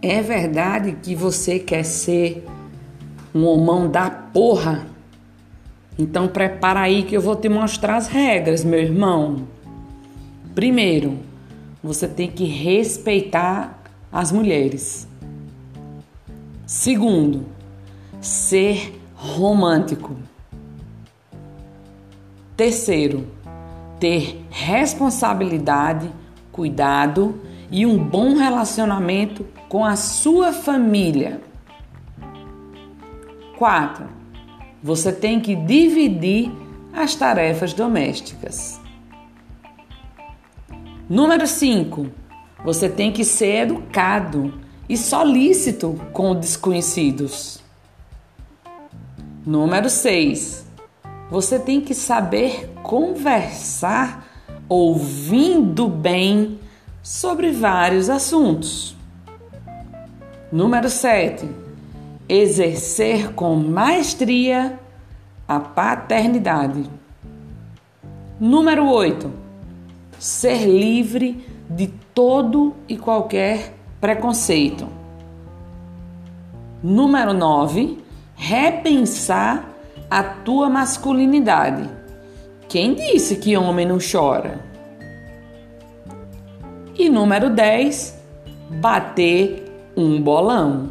É verdade que você quer ser um homão da porra? Então prepara aí que eu vou te mostrar as regras, meu irmão. Primeiro, você tem que respeitar as mulheres. Segundo, ser romântico. Terceiro, ter responsabilidade, cuidado e um bom relacionamento com a sua família. 4. Você tem que dividir as tarefas domésticas. Número 5. Você tem que ser educado e solícito com desconhecidos. Número 6. Você tem que saber conversar ouvindo bem sobre vários assuntos. Número 7. Exercer com maestria a paternidade. Número 8. Ser livre de todo e qualquer preconceito. Número 9. Repensar a tua masculinidade. Quem disse que homem não chora? E número 10, bater um bolão.